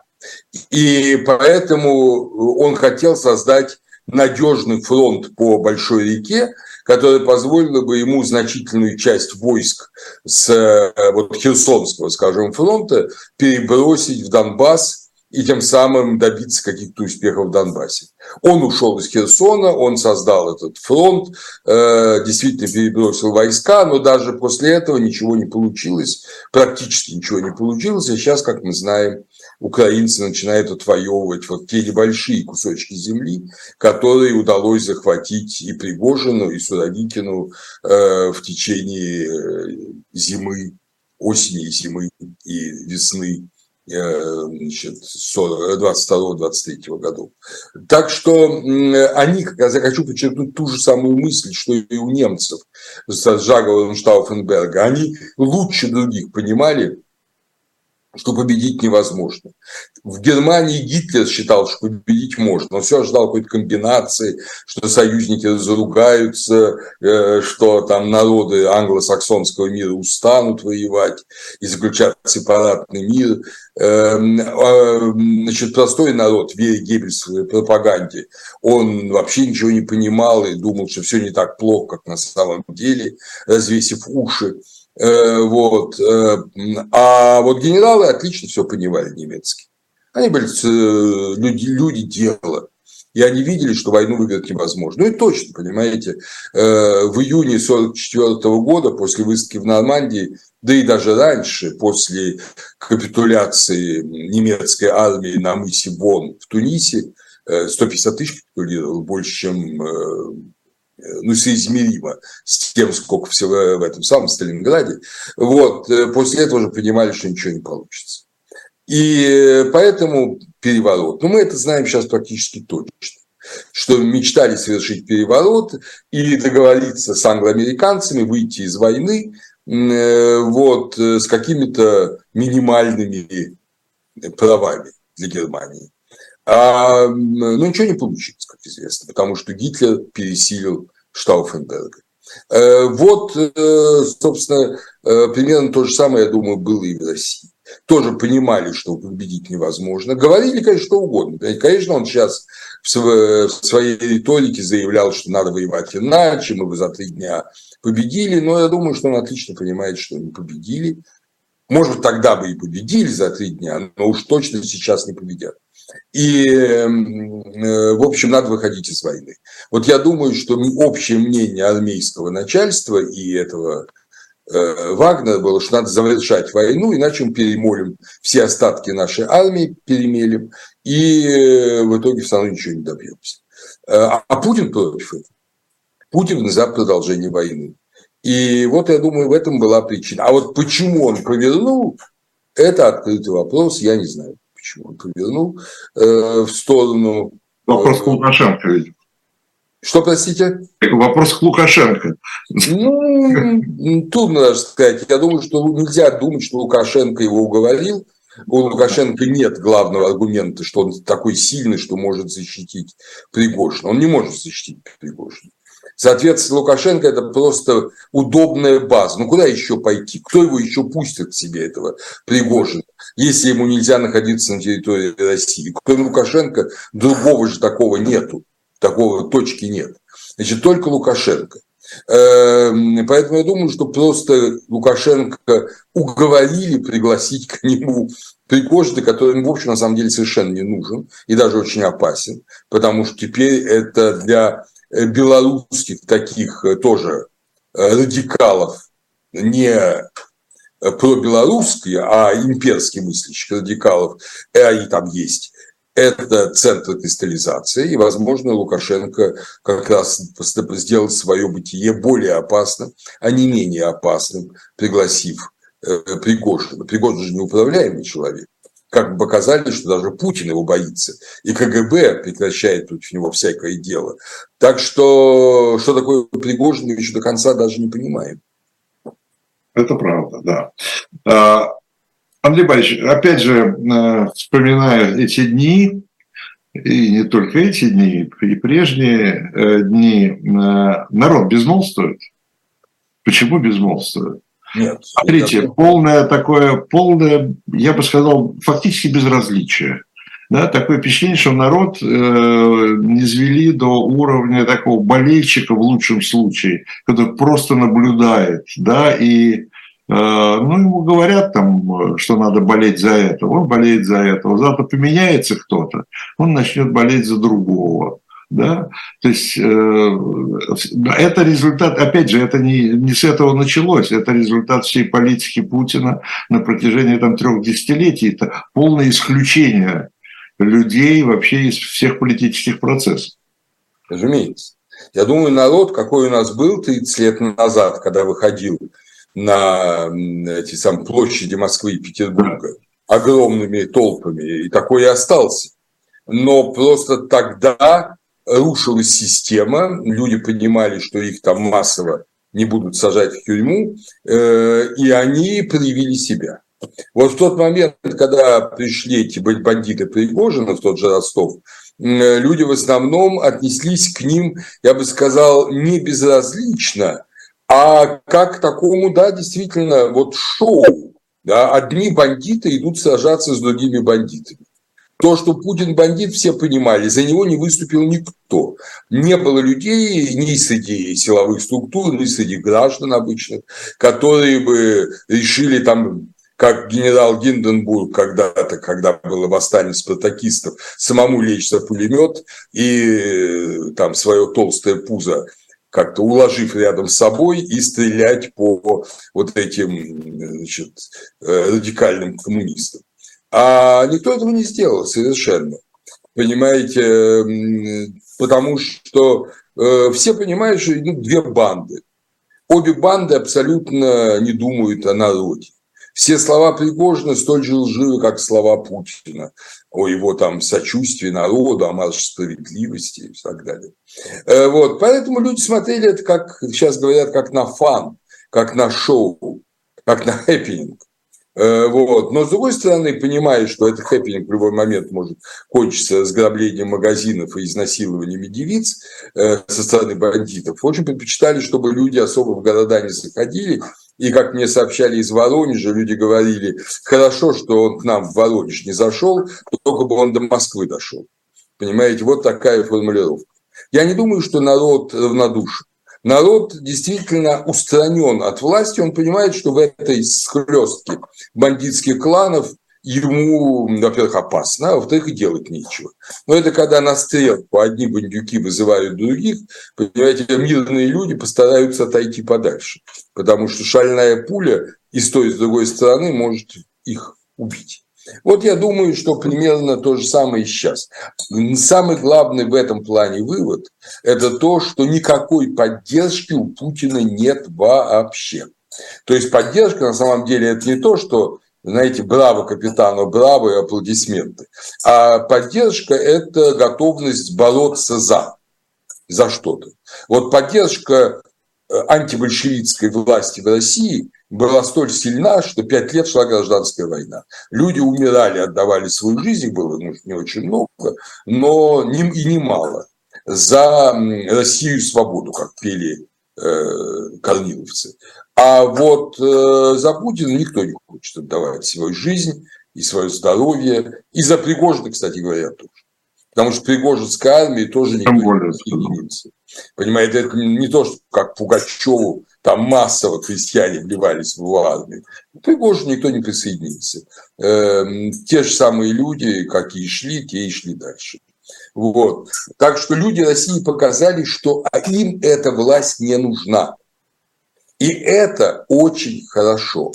И поэтому он хотел создать надежный фронт по большой реке, который позволил бы ему значительную часть войск с вот, Херсонского, скажем, фронта перебросить в Донбасс и тем самым добиться каких-то успехов в Донбассе. Он ушел из Херсона, он создал этот фронт, э, действительно перебросил войска, но даже после этого ничего не получилось, практически ничего не получилось. И сейчас, как мы знаем, украинцы начинают отвоевывать вот те небольшие кусочки земли, которые удалось захватить и Пригожину, и Суровикину э, в течение э, зимы, осени зимы и весны 22-23 э, годов. Так что они, как я хочу подчеркнуть ту же самую мысль, что и у немцев с Жаговым Штауфенберга, они лучше других понимали, что победить невозможно. В Германии Гитлер считал, что победить можно. Он все ждал какой-то комбинации, что союзники заругаются, э, что там народы англосаксонского мира устанут воевать и заключать сепаратный мир. Эм, а, значит, простой народ, веря Геббельсовой пропаганде, он вообще ничего не понимал и думал, что все не так плохо, как на самом деле, развесив уши. Э, вот. Э, а вот генералы отлично все понимали немецкий. Они были э, люди, люди дела. И они видели, что войну выиграть невозможно. Ну и точно, понимаете, в июне 1944 года, после высадки в Нормандии, да и даже раньше, после капитуляции немецкой армии на мысе Бон в Тунисе, 150 тысяч капитулировал, больше, чем ну, соизмеримо с тем, сколько всего в этом самом Сталинграде. Вот, э, после этого уже понимали, что ничего не получится. И поэтому переворот. Ну, мы это знаем сейчас практически точно что мечтали совершить переворот и договориться с англоамериканцами, выйти из войны э, вот, э, с какими-то минимальными правами для Германии. А, ну, ничего не получилось, как известно, потому что Гитлер пересилил Штауфенберга. Э, вот, э, собственно, э, примерно то же самое, я думаю, было и в России. Тоже понимали, что победить невозможно. Говорили, конечно, что угодно. Конечно, он сейчас в своей риторике заявлял, что надо воевать иначе, мы бы за три дня победили, но я думаю, что он отлично понимает, что не победили. Может, тогда бы и победили за три дня, но уж точно сейчас не победят. И, э, в общем, надо выходить из войны. Вот я думаю, что общее мнение армейского начальства и этого э, Вагнера было, что надо завершать войну, иначе мы перемолим все остатки нашей армии, перемелим, и э, в итоге все равно ничего не добьемся. А, а Путин против этого. Путин за продолжение войны. И вот, я думаю, в этом была причина. А вот почему он повернул, это открытый вопрос, я не знаю почему он повернул э, в сторону... Вопрос к Лукашенко, видимо. Что, простите? Вопрос к Лукашенко. Ну, трудно даже сказать. Я думаю, что нельзя думать, что Лукашенко его уговорил. У Лукашенко нет главного аргумента, что он такой сильный, что может защитить Пригожина. Он не может защитить Пригожина. Соответственно, Лукашенко – это просто удобная база. Ну, куда еще пойти? Кто его еще пустит к себе, этого Пригожина, если ему нельзя находиться на территории России? Кроме Лукашенко другого же такого нету, такого точки нет. Значит, только Лукашенко. Эм, поэтому я думаю, что просто Лукашенко уговорили пригласить к нему Пригожина, который, в общем, на самом деле совершенно не нужен и даже очень опасен, потому что теперь это для Э, белорусских таких э, тоже э, радикалов, не пробелорусские, а имперские мыслящих радикалов, и они там есть, это центр кристаллизации, и, возможно, Лукашенко как раз сделает свое бытие более опасным, а не менее опасным, пригласив Пригожина. Пригожин же неуправляемый человек как бы показали, что даже Путин его боится, и КГБ прекращает против него всякое дело. Так что, что такое Пригожин, мы еще до конца даже не понимаем. Это правда, да. А, Андрей Борисович, опять же, э, вспоминая эти дни, и не только эти дни, и прежние э, дни, э, народ безмолвствует. Почему безмолвствует? Нет. Смотрите, это... полное такое, полное, я бы сказал, фактически безразличие. Да, такое впечатление, что народ э, не звели до уровня такого болельщика в лучшем случае, который просто наблюдает, да, и э, ну, ему говорят там, что надо болеть за это, он болеет за это. Завтра поменяется кто-то, он начнет болеть за другого. Да? То есть э, это результат, опять же, это не, не с этого началось, это результат всей политики Путина на протяжении там, трех десятилетий. Это полное исключение людей вообще из всех политических процессов. Разумеется. Я думаю, народ, какой у нас был 30 лет назад, когда выходил на эти самые площади Москвы и Петербурга огромными толпами, и такой и остался. Но просто тогда рушилась система, люди понимали, что их там массово не будут сажать в тюрьму, э, и они проявили себя. Вот в тот момент, когда пришли эти бандиты Пригожина в тот же Ростов, люди в основном отнеслись к ним, я бы сказал, не безразлично, а как к такому, да, действительно, вот шоу. Да, одни бандиты идут сражаться с другими бандитами. То, что Путин бандит, все понимали, за него не выступил никто. Не было людей ни среди силовых структур, ни среди граждан обычных, которые бы решили там как генерал Гинденбург когда-то, когда было восстание спартакистов, самому лечь за пулемет и там свое толстое пузо как-то уложив рядом с собой и стрелять по вот этим значит, э, радикальным коммунистам. А никто этого не сделал совершенно. Понимаете, потому что э, все понимают, что идут две банды. Обе банды абсолютно не думают о народе. Все слова Пригожина столь же лживы, как слова Путина о его там сочувствии народу, о марше справедливости и так далее. Э, вот. Поэтому люди смотрели это, как сейчас говорят, как на fun, как на шоу, как на хэппенинг. Э, вот. Но с другой стороны, понимая, что этот хэппенинг в любой момент может кончиться разграблением магазинов и изнасилованиями девиц э, со стороны бандитов, очень предпочитали, чтобы люди особо в города не заходили. И, как мне сообщали из Воронежа, люди говорили, хорошо, что он к нам в Воронеж не зашел, только бы он до Москвы дошел. Понимаете, вот такая формулировка. Я не думаю, что народ равнодушен народ действительно устранен от власти, он понимает, что в этой схлестке бандитских кланов ему, во-первых, опасно, а во-вторых, и делать нечего. Но это когда на стрелку одни бандюки вызывают других, понимаете, мирные люди постараются отойти подальше, потому что шальная пуля и с той, и с другой стороны может их убить. Вот я думаю, что примерно то же самое и сейчас. Самый главный в этом плане вывод – это то, что никакой поддержки у Путина нет вообще. То есть поддержка на самом деле это не то, что знаете, браво капитану, браво и аплодисменты. А поддержка – это готовность бороться за, за что-то. Вот поддержка э, антибольшевистской власти в России была столь сильна, что пять лет шла гражданская война. Люди умирали, отдавали свою жизнь, было ну, не очень много, но и немало. За Россию свободу, как пели корниловцы. А вот э, за Путина никто не хочет отдавать свою жизнь и свое здоровье. И за Пригожина, кстати говоря, тоже. Потому что Пригожинской армии тоже никто не присоединился. Понимаете, это не то, что как Пугачеву там массово крестьяне вливались в армию. Пригожин никто не присоединился. Эм, те же самые люди, какие шли, те и шли дальше. Вот. Так что люди России показали, что им эта власть не нужна. И это очень хорошо,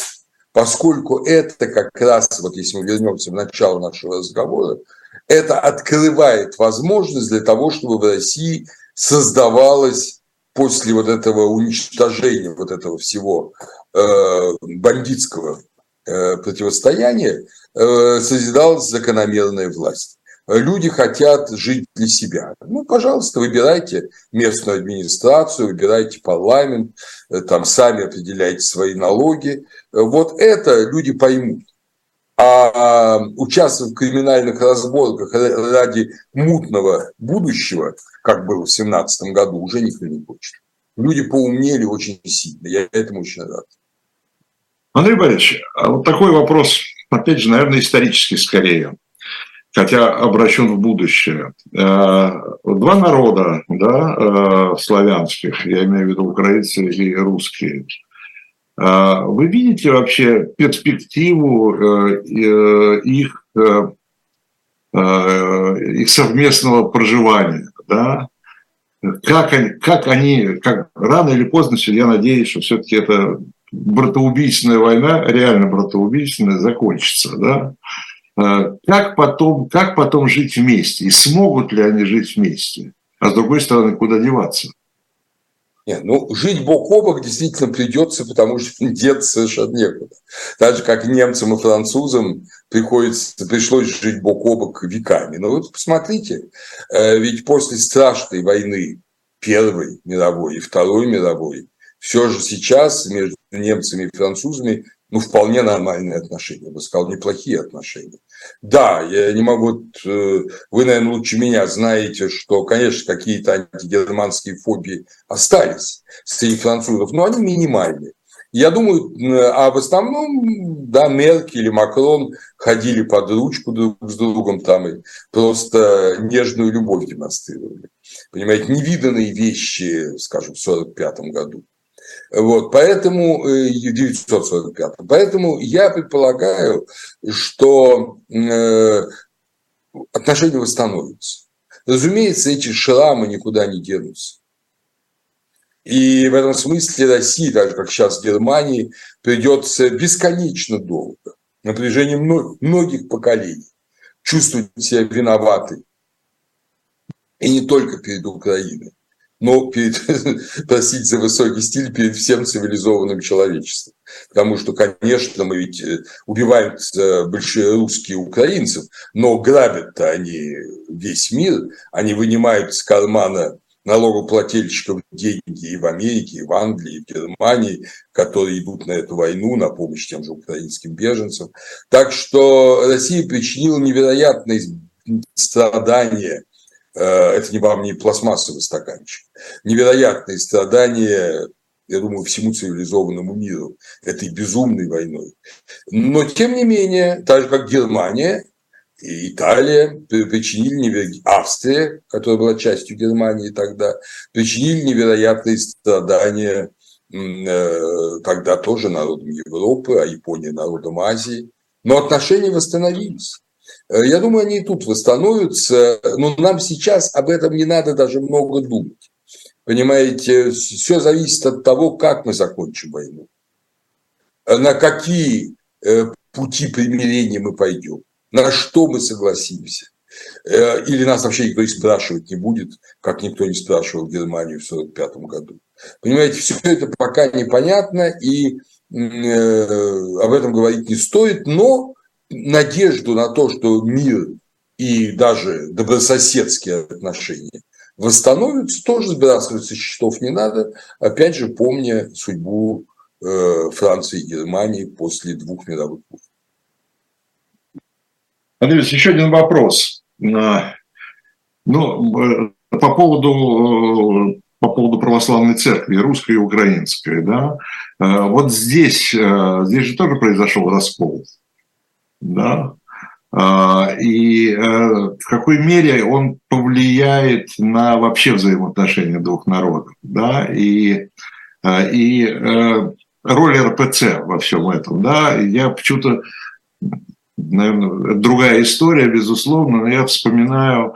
поскольку это как раз, вот если мы вернемся в начало нашего разговора, это открывает возможность для того, чтобы в России создавалась после вот этого уничтожения вот этого всего э, бандитского э, противостояния э, созидалась закономерная власть. Люди хотят жить для себя. Ну, пожалуйста, выбирайте местную администрацию, выбирайте парламент, э, там сами определяйте свои налоги. Вот это люди поймут. А участвовать в криминальных разборках ради мутного будущего, как было в 2017 году, уже никто не хочет. Люди поумнели очень сильно. Я этому очень рад. Андрей Борисович, а вот такой вопрос, опять же, наверное, исторический скорее, хотя обращен в будущее. Э, два народа да, э, славянских, я имею в виду украинцы и русские – а вы видите вообще перспективу э, э, их, э, их совместного проживания? Да? Как они, как они, как рано или поздно, я надеюсь, что все-таки эта братоубийственная война, реально братоубийственная, закончится. Да? Как потом, как потом жить вместе? И смогут ли они жить вместе? А с другой стороны, куда деваться? Нет, ну, жить бок о бок действительно придется, потому что <laughs> деться совершенно некуда. Так же, как немцам и французам приходится, пришлось жить бок о бок веками. Но вот посмотрите, э, ведь после страшной войны, Первой мировой и Второй мировой, все же сейчас между немцами и французами ну, вполне нормальные отношения, я бы сказал, неплохие отношения. Да, я не могу, э, вы, наверное, лучше меня знаете, что, конечно, какие-то антигерманские фобии остались среди французов, но они минимальные. Я думаю, а в основном, да, Меркель и Макрон ходили под ручку друг с другом там и просто нежную любовь демонстрировали. Понимаете, невиданные вещи, скажем, в 1945 году. Вот, поэтому, 945. Э, поэтому я предполагаю, что э, отношения восстановятся. Разумеется, эти шрамы никуда не денутся. И в этом смысле России, так же как сейчас Германии, придется бесконечно долго, на многих поколений, чувствовать себя виноватой. И не только перед Украиной, но перед, <laughs> простите за высокий стиль, перед всем цивилизованным человечеством. Потому что, конечно, мы ведь э, убиваем большие русские украинцев, но грабят-то они весь мир, они вынимают из кармана налогоплательщиков деньги и в Америке, и в Англии, и в Германии, которые идут на эту войну, на помощь тем же украинским беженцам. Так что Россия причинила невероятные страдания это не вам не пластмассовый стаканчик. Невероятные страдания, я думаю, всему цивилизованному миру этой безумной войной. Но, тем не менее, так же, как Германия и Италия причинили невероятные... Австрия, которая была частью Германии тогда, причинили невероятные страдания э, тогда тоже народам Европы, а Япония народам Азии. Но отношения восстановились. Э, я думаю, они и тут восстановятся, но нам сейчас об этом не надо даже много думать. Понимаете, все зависит от того, как мы закончим войну, э, на какие э, пути примирения мы пойдем, на что мы согласимся. Или нас вообще никто и спрашивать не будет, как никто не спрашивал Германию в 1945 году. Понимаете, все это пока непонятно, и об этом говорить не стоит, но надежду на то, что мир и даже добрососедские отношения восстановятся, тоже сбрасываться счетов не надо, опять же, помня судьбу э, Франции и Германии после двух мировых войн. Андрей, еще один вопрос. А, ну, э, по поводу, э, по поводу православной церкви, русской и украинской, да, вот здесь, здесь же тоже произошел раскол да, а, и э, в какой мере он повлияет на вообще взаимоотношения двух народов, да, и, э, и э, роль РПЦ во всем этом, да, я почему-то, наверное, другая история, безусловно, но я вспоминаю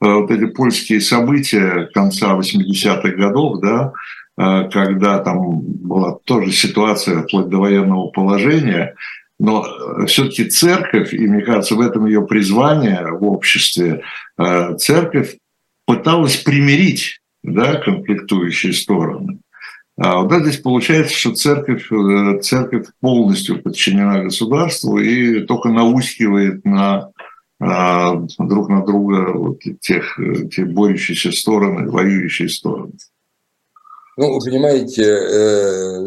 вот эти польские события конца 80-х годов, да, когда там была тоже ситуация вплоть до военного положения, но э, все-таки церковь, и мне кажется, в этом ее призвание в обществе, э, церковь пыталась примирить да, конфликтующие стороны. А вот здесь получается, что церковь, э, церковь полностью подчинена государству и только наускивает на друг на друга вот тех, те борющиеся стороны, воюющие стороны. Ну, вы понимаете,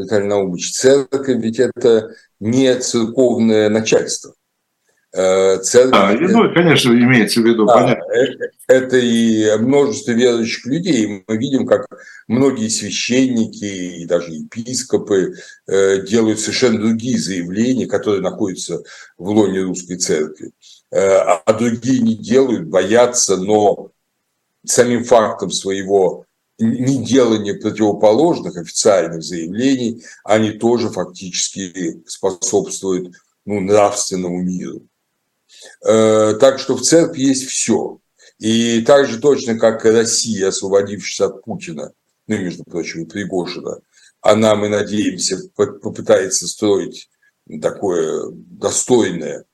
Виталий Наумович, церковь ведь это не церковное начальство. Э, церковь, а, ну, конечно, имеется в виду, да, понятно. Это, это и множество верующих людей. Мы видим, как многие священники и даже епископы э, делают совершенно другие заявления, которые находятся в лоне русской церкви. Э, а другие не делают, боятся, но самим фактом своего неделание противоположных официальных заявлений, они тоже фактически способствуют ну, нравственному миру. Э, так что в церкви есть все. И так же точно, как Россия, освободившись от Путина, ну, между прочим, и Пригожина, она, мы надеемся, попытается строить такое достойное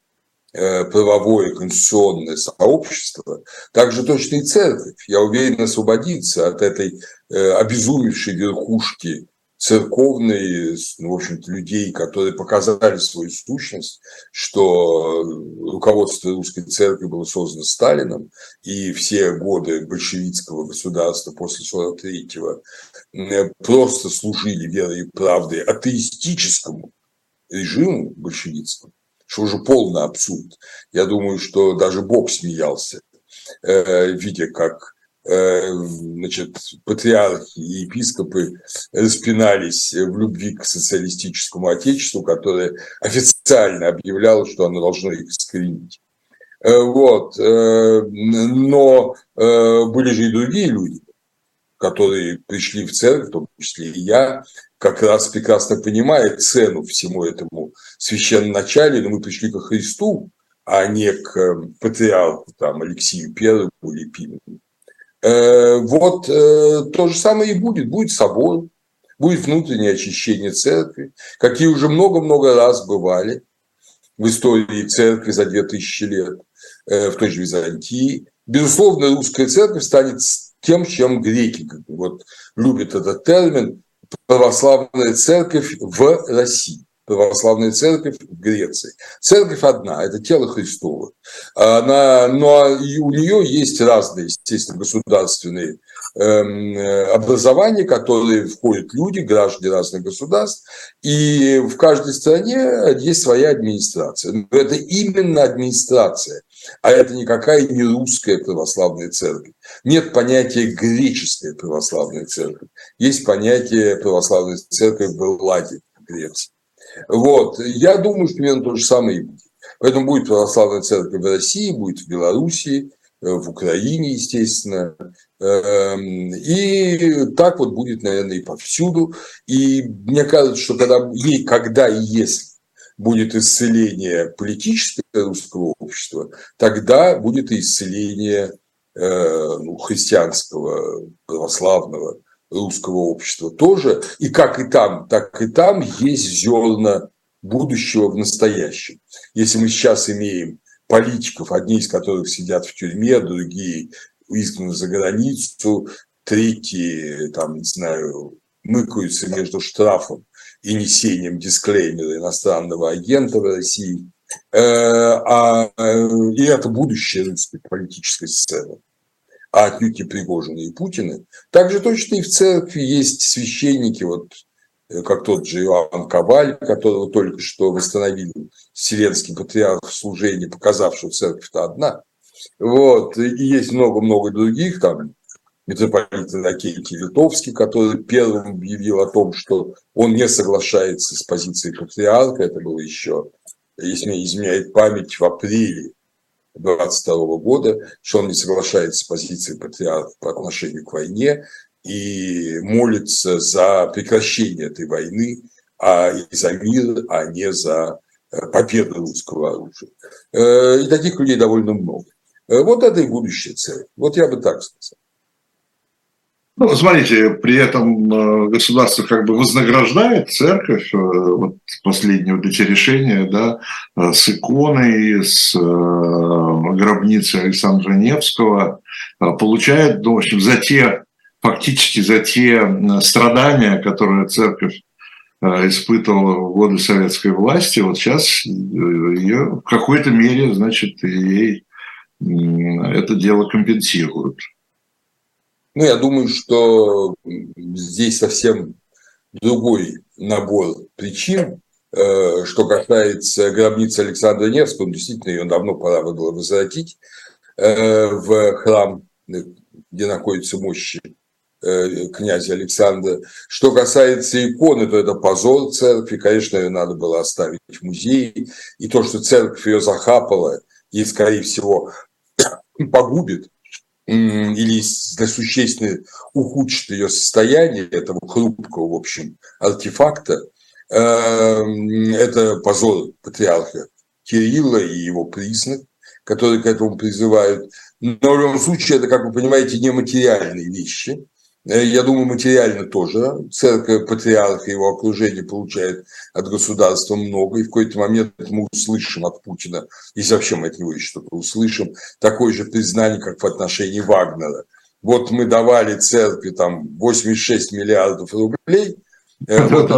правовое конституционное сообщество, также точно и церковь, я уверен, освободится от этой э, обезумевшей верхушки церковной, ну, в общем-то, людей, которые показали свою сущность, что руководство русской церкви было создано Сталином, и все годы большевистского государства после 43-го просто служили верой и правдой атеистическому режиму большевистскому, что уже полный абсурд. Я думаю, что даже Бог смеялся, э, видя, как Э, значит, патриархи и епископы распинались в любви к социалистическому отечеству, которое официально объявляло, что оно должно их искоренить. Э, вот. Но были же и другие люди, которые пришли в церковь, в том числе и я, как раз прекрасно понимая цену всему этому священном начале, но мы пришли ко Христу, а не к патриарху там, Алексею Первому или Пимену. Э, вот э, то же самое и будет. Будет собор, будет внутреннее очищение церкви, какие уже много-много раз бывали в истории церкви за 2000 лет э, в той же Византии. Безусловно, русская церковь станет тем, чем греки вот, любят этот термин, православная церковь в России православная церковь в Греции. Церковь одна, это тело Христово. Она, но и у нее есть разные, естественно, государственные эм, образования, в которые входят люди, граждане разных государств, и в каждой стране есть своя администрация. Но это именно администрация, а это никакая не русская православная церковь. Нет понятия греческая православная церковь. Есть понятие православной церкви в Элладе, Греции. Вот. Я думаю, что примерно то же самое и будет. Поэтому будет православная церковь в России, будет в Белоруссии, э, в Украине, естественно. Эм, и так вот будет, наверное, и повсюду. И мне кажется, что когда, ей, когда и если будет исцеление политического русского общества, тогда будет и исцеление э, ну, христианского, православного русского общества тоже. И как и там, так и там есть зерна будущего в настоящем. Если мы сейчас имеем политиков, одни из которых сидят в тюрьме, другие изгнаны за границу, третьи, там, не знаю, мыкаются между штрафом и несением дисклеймера иностранного агента в России. Э, а, э, и это будущее русской политической сцены а отнюдь не Пригожина и Путина. Также точно и в церкви есть священники, вот как тот же Иоанн Коваль, которого только что восстановили Вселенский патриарх в служении, показавшего церковь-то одна. Вот. И есть много-много других, там, митрополит Иннокентий Литовский, который первым объявил о том, что он не соглашается с позицией патриарха, это было еще, если мне изменяет память, в апреле 22 года, что он не соглашается с позицией патриарха по отношению к войне и молится за прекращение этой войны, а и за мир, а не за э, победу русского оружия. Э, и таких людей довольно много. Э, вот это и будущая цель. Вот я бы так сказал. Ну, смотрите, при этом государство как бы вознаграждает церковь, вот последние вот эти решения, да, с иконой, с гробницей Александра Невского, получает, ну, в общем, за те, фактически за те страдания, которые церковь испытывала в годы советской власти, вот сейчас ее в какой-то мере, значит, ей это дело компенсируют. Ну, я думаю, что здесь совсем другой набор причин. Э, что касается гробницы Александра Невского, действительно, ее давно пора было возвратить э, в храм, где находятся мощи э, князя Александра. Что касается иконы, то это позор церкви. Конечно, ее надо было оставить в музее. И то, что церковь ее захапала и, скорее всего, <coughs> погубит, или существенно ухудшит ее состояние, этого хрупкого, в общем, артефакта, эм, это позор патриарха Кирилла и его признак, которые к этому призывают. Но в любом случае это, как вы понимаете, нематериальные вещи – Э, я думаю, материально тоже. Церковь, патриарх и его окружение получает от государства много, и в какой-то момент мы услышим от Путина, если вообще мы от него еще что-то услышим, такое же признание, как в отношении Вагнера. Вот мы давали церкви там 86 миллиардов рублей, Вот,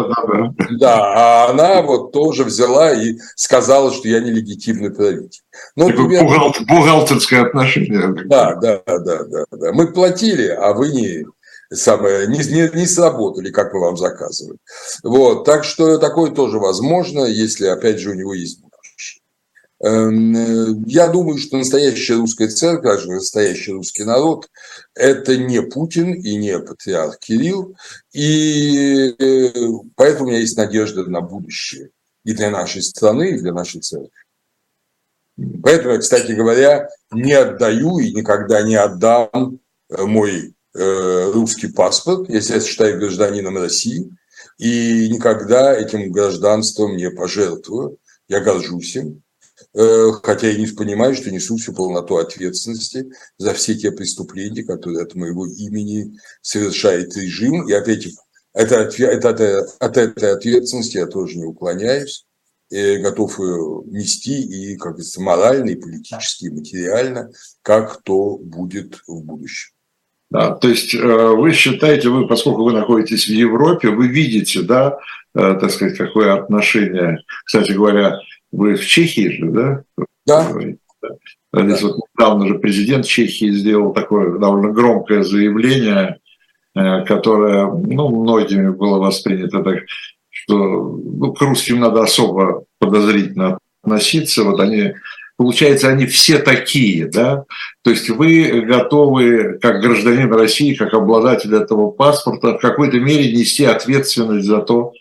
да, а она вот тоже взяла и сказала, что я нелегитимный правитель. Ну, например, бухгалтер, бухгалтерское отношение. Да, да, да, да, да. Мы платили, а вы не, самое, не, не, не сработали, как мы вам заказывали. Вот, так что такое тоже возможно, если, опять же, у него есть Эм, э, я думаю, что настоящая русская церковь, настоящий русский народ – это не Путин и не патриарх Кирилл, и э, поэтому у меня есть надежда на будущее и для нашей страны, и для нашей церкви. Поэтому кстати говоря, не отдаю и никогда не отдам э, мой русский паспорт, я считаю гражданином России, и никогда этим гражданством не пожертвую. Я горжусь им. Э, хотя я не понимаю, что несу всю полноту ответственности за все те преступления, которые от моего имени совершает режим. И этих, это, это, это, от этой ответственности я тоже не уклоняюсь. И готов ее нести и, как говорится, морально, и политически, и материально, как то будет в будущем. Да, то есть э, вы считаете, вы, поскольку вы находитесь в Европе, вы видите, да, э, так сказать, какое отношение, кстати говоря, вы в Чехии же, да? Да. да. Здесь вот недавно же президент Чехии сделал такое довольно громкое заявление, э, которое, ну, многими было воспринято так, что ну, к русским надо особо подозрительно относиться. Вот они, получается, они все такие, да? То есть вы готовы, как гражданин России, как обладатель этого паспорта, в какой-то мере нести ответственность за то,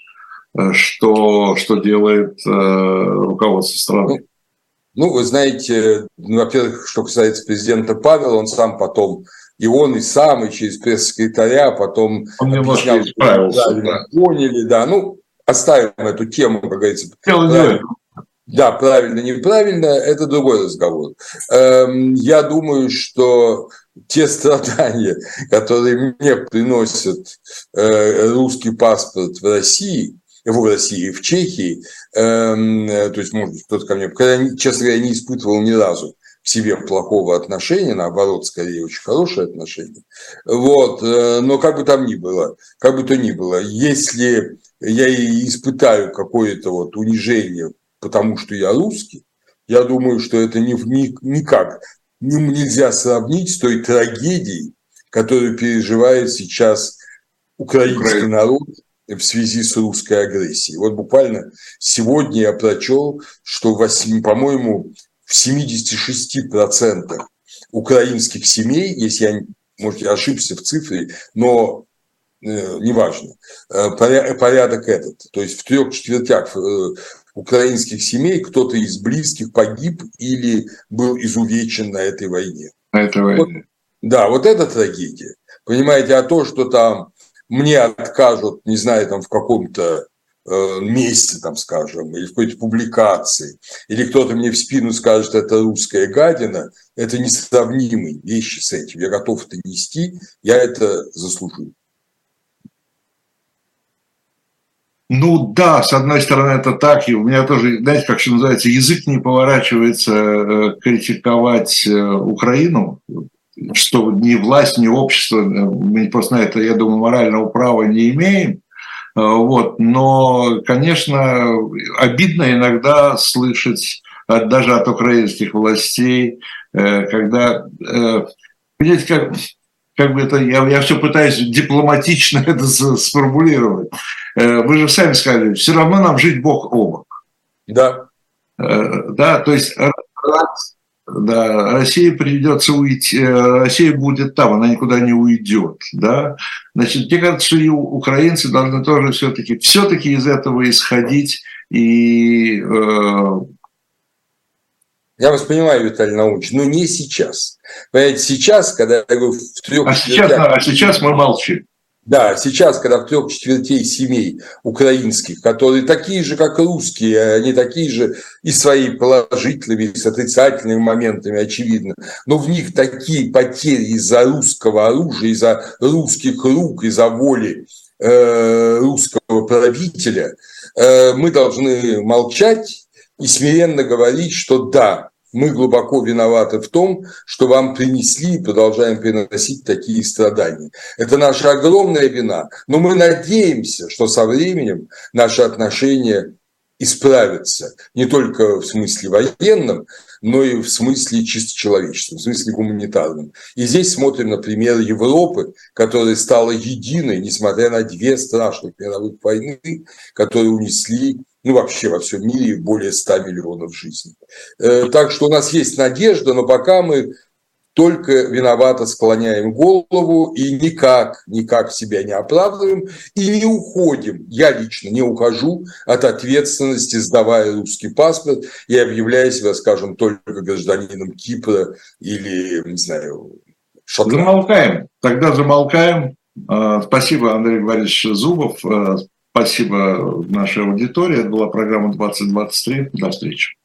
Э, что, что делает э, руководство страны. Ну, вы знаете, ну, во-первых, что касается президента Павела, он сам потом, и он, и сам, и через пресс-секретаря потом... Он объяснял, исправился. Да, Поняли, да. Ну, оставим эту тему, как говорится. Правильно, да, правильно, неправильно, это другой разговор. Эм, я думаю, что те страдания, которые мне приносит э, русский паспорт в России, в России, в Чехии, эм, то есть, может кто-то ко мне, честно говоря, не испытывал ни разу к себе плохого отношения, наоборот, скорее очень хорошее отношение. Вот, э, но как бы там ни было, как бы то ни было, если я и испытаю какое-то вот унижение, потому что я русский, я думаю, что это ни, ни, никак нельзя сравнить с той трагедией, которую переживает сейчас украинский народ в связи с русской агрессией. Вот буквально сегодня я прочел, что, по-моему, в 76% украинских семей, если я, может, я ошибся в цифре, но э, неважно, э, порядок этот. То есть в трех четвертях э, украинских семей кто-то из близких погиб или был изувечен на этой войне. На этой войне. Вот, да, вот это трагедия. Понимаете, а то, что там мне откажут, не знаю, там в каком-то э, месте, там, скажем, или в какой-то публикации, или кто-то мне в спину скажет, это русская гадина, это несравнимые вещи с этим. Я готов это нести, я это заслужил. Ну да, с одной стороны это так, и у меня тоже, знаете, как что называется, язык не поворачивается э, критиковать э, Украину, что ни власть, ни общество, мы просто на это, я думаю, морального права не имеем. Э, вот. Но, конечно, обидно иногда слышать даже от украинских властей, э, когда, э, понимаете, как, как бы это, я, я все пытаюсь дипломатично <laughs> это сформулировать. Вы же сами сказали, все равно нам жить Бог оба. Да. Да, то есть да, России придется уйти, э, Россия будет там, она никуда не уйдет, да. Значит, мне кажется, что и украинцы должны тоже все-таки, все-таки из этого исходить и... Э... Я вас понимаю, Виталий Наумович, но не сейчас. Понимаете, сейчас, когда я говорю в трех... А сейчас, а сейчас мы молчим. Да, сейчас, когда в трех четвертей семей украинских, которые такие же, как русские, они такие же и своими положительными, и с отрицательными моментами, очевидно, но в них такие потери из-за русского оружия, из-за русских рук, из-за воли э, русского правителя, э, мы должны молчать и смиренно говорить, что да, мы глубоко виноваты в том, что вам принесли и продолжаем приносить такие страдания. Это наша огромная вина, но мы надеемся, что со временем наши отношения исправятся не только в смысле военном, но и в смысле чисто человеческом, в смысле гуманитарном. И здесь смотрим на пример Европы, которая стала единой, несмотря на две страшных мировых войны, которые унесли ну, вообще во всем мире более 100 миллионов жизней. Э, так что у нас есть надежда, но пока мы только виновато склоняем голову и никак, никак себя не оправдываем и не уходим. Я лично не ухожу от ответственности, сдавая русский паспорт и объявляя себя, скажем, только гражданином Кипра или, не знаю, Шотландии. Замолкаем. Тогда замолкаем. А, спасибо, Андрей Борисович Зубов. Спасибо нашей аудитории. Это была программа 2023. До встречи.